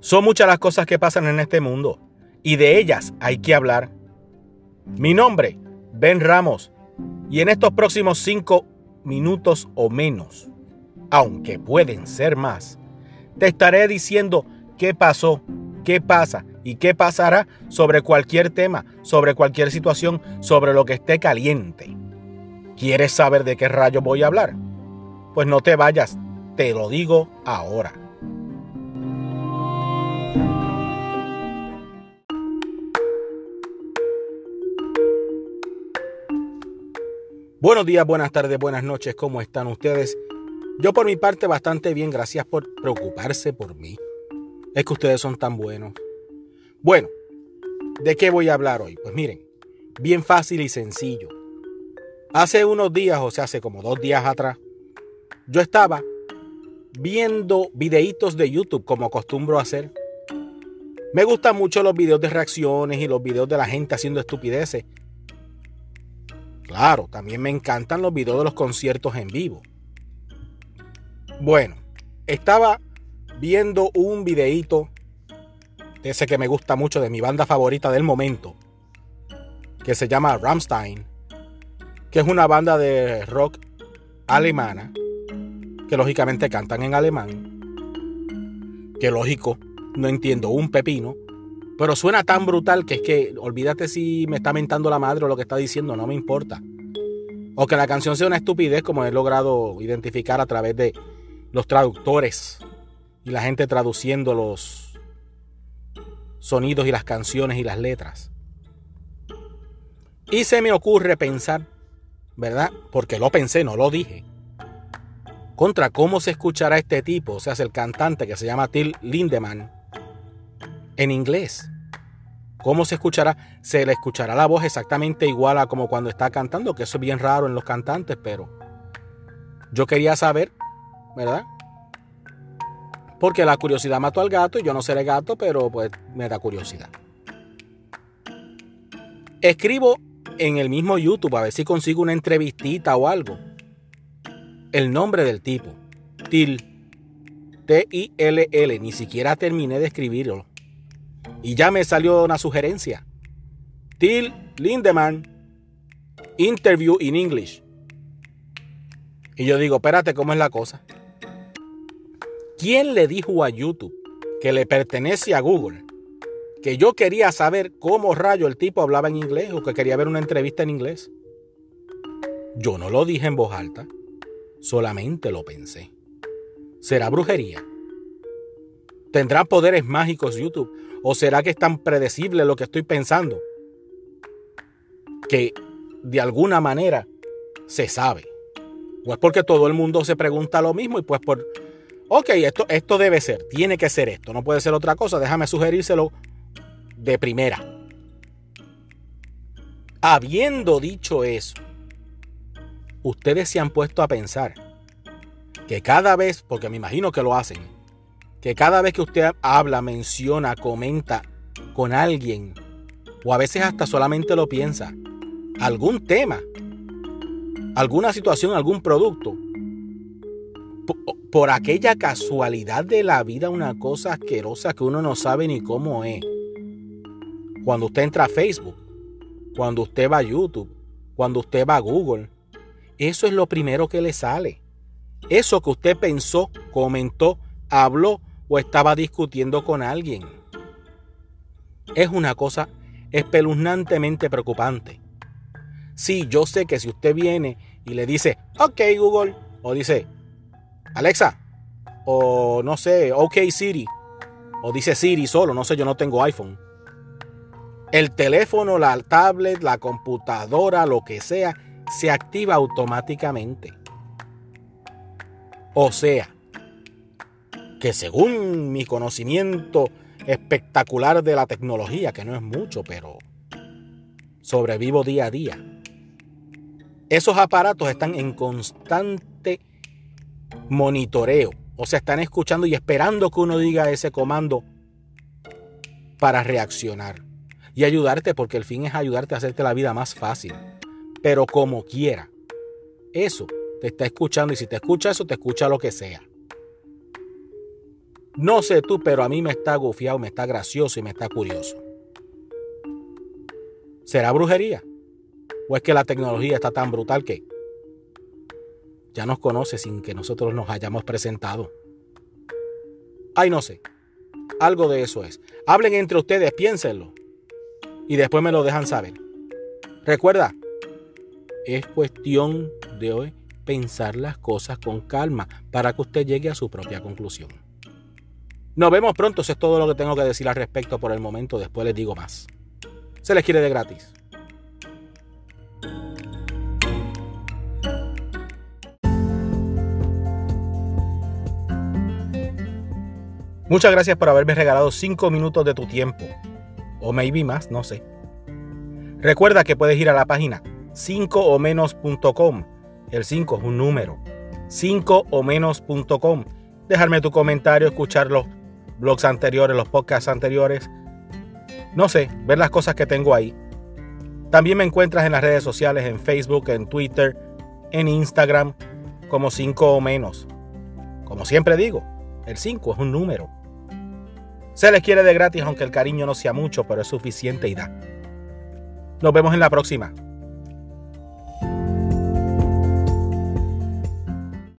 Son muchas las cosas que pasan en este mundo y de ellas hay que hablar. Mi nombre, Ben Ramos, y en estos próximos cinco minutos o menos, aunque pueden ser más, te estaré diciendo qué pasó, qué pasa y qué pasará sobre cualquier tema, sobre cualquier situación, sobre lo que esté caliente. ¿Quieres saber de qué rayo voy a hablar? Pues no te vayas, te lo digo ahora. Buenos días, buenas tardes, buenas noches, ¿cómo están ustedes? Yo por mi parte bastante bien, gracias por preocuparse por mí. Es que ustedes son tan buenos. Bueno, ¿de qué voy a hablar hoy? Pues miren, bien fácil y sencillo. Hace unos días, o sea, hace como dos días atrás, yo estaba viendo videitos de YouTube como acostumbro hacer. Me gustan mucho los videos de reacciones y los videos de la gente haciendo estupideces. Claro, también me encantan los videos de los conciertos en vivo. Bueno, estaba viendo un videíto ese que me gusta mucho de mi banda favorita del momento, que se llama Rammstein, que es una banda de rock alemana, que lógicamente cantan en alemán, que lógico, no entiendo un pepino, pero suena tan brutal que es que olvídate si me está mentando la madre o lo que está diciendo, no me importa. O que la canción sea una estupidez como he logrado identificar a través de los traductores y la gente traduciendo los sonidos y las canciones y las letras. Y se me ocurre pensar, ¿verdad? Porque lo pensé, no lo dije. Contra cómo se escuchará este tipo, o sea, el cantante que se llama Till Lindemann en inglés. ¿Cómo se escuchará? Se le escuchará la voz exactamente igual a como cuando está cantando, que eso es bien raro en los cantantes, pero yo quería saber, ¿verdad? Porque la curiosidad mató al gato y yo no seré gato, pero pues me da curiosidad. Escribo en el mismo YouTube a ver si consigo una entrevistita o algo. El nombre del tipo. Till. T-I-L-L. Ni siquiera terminé de escribirlo. Y ya me salió una sugerencia. Till Lindemann, interview in English. Y yo digo, espérate, ¿cómo es la cosa? ¿Quién le dijo a YouTube que le pertenece a Google que yo quería saber cómo rayo el tipo hablaba en inglés o que quería ver una entrevista en inglés? Yo no lo dije en voz alta, solamente lo pensé. ¿Será brujería? ¿Tendrá poderes mágicos YouTube? ¿O será que es tan predecible lo que estoy pensando? Que de alguna manera se sabe. O es porque todo el mundo se pregunta lo mismo y pues por... Ok, esto, esto debe ser, tiene que ser esto, no puede ser otra cosa, déjame sugerírselo de primera. Habiendo dicho eso, ustedes se han puesto a pensar que cada vez, porque me imagino que lo hacen, que cada vez que usted habla, menciona, comenta con alguien, o a veces hasta solamente lo piensa, algún tema, alguna situación, algún producto, por aquella casualidad de la vida, una cosa asquerosa que uno no sabe ni cómo es. Cuando usted entra a Facebook, cuando usted va a YouTube, cuando usted va a Google, eso es lo primero que le sale. Eso que usted pensó, comentó, habló, o estaba discutiendo con alguien. Es una cosa espeluznantemente preocupante. Sí, yo sé que si usted viene y le dice, ok Google, o dice, Alexa, o no sé, ok Siri, o dice Siri solo, no sé, yo no tengo iPhone. El teléfono, la tablet, la computadora, lo que sea, se activa automáticamente. O sea, que según mi conocimiento espectacular de la tecnología, que no es mucho, pero sobrevivo día a día, esos aparatos están en constante monitoreo. O sea, están escuchando y esperando que uno diga ese comando para reaccionar y ayudarte, porque el fin es ayudarte a hacerte la vida más fácil, pero como quiera. Eso te está escuchando y si te escucha eso, te escucha lo que sea. No sé tú, pero a mí me está gufiado, me está gracioso y me está curioso. ¿Será brujería? ¿O es que la tecnología está tan brutal que ya nos conoce sin que nosotros nos hayamos presentado? Ay, no sé. Algo de eso es. Hablen entre ustedes, piénsenlo. Y después me lo dejan saber. Recuerda, es cuestión de hoy pensar las cosas con calma para que usted llegue a su propia conclusión. Nos vemos pronto, eso es todo lo que tengo que decir al respecto por el momento, después les digo más. Se les quiere de gratis. Muchas gracias por haberme regalado 5 minutos de tu tiempo. O maybe más, no sé. Recuerda que puedes ir a la página 5 o. El 5 es un número. 5 o. Dejarme tu comentario, escuchar los blogs anteriores, los podcasts anteriores. No sé, ver las cosas que tengo ahí. También me encuentras en las redes sociales, en Facebook, en Twitter, en Instagram, como 5 o menos. Como siempre digo, el 5 es un número. Se les quiere de gratis, aunque el cariño no sea mucho, pero es suficiente y da. Nos vemos en la próxima.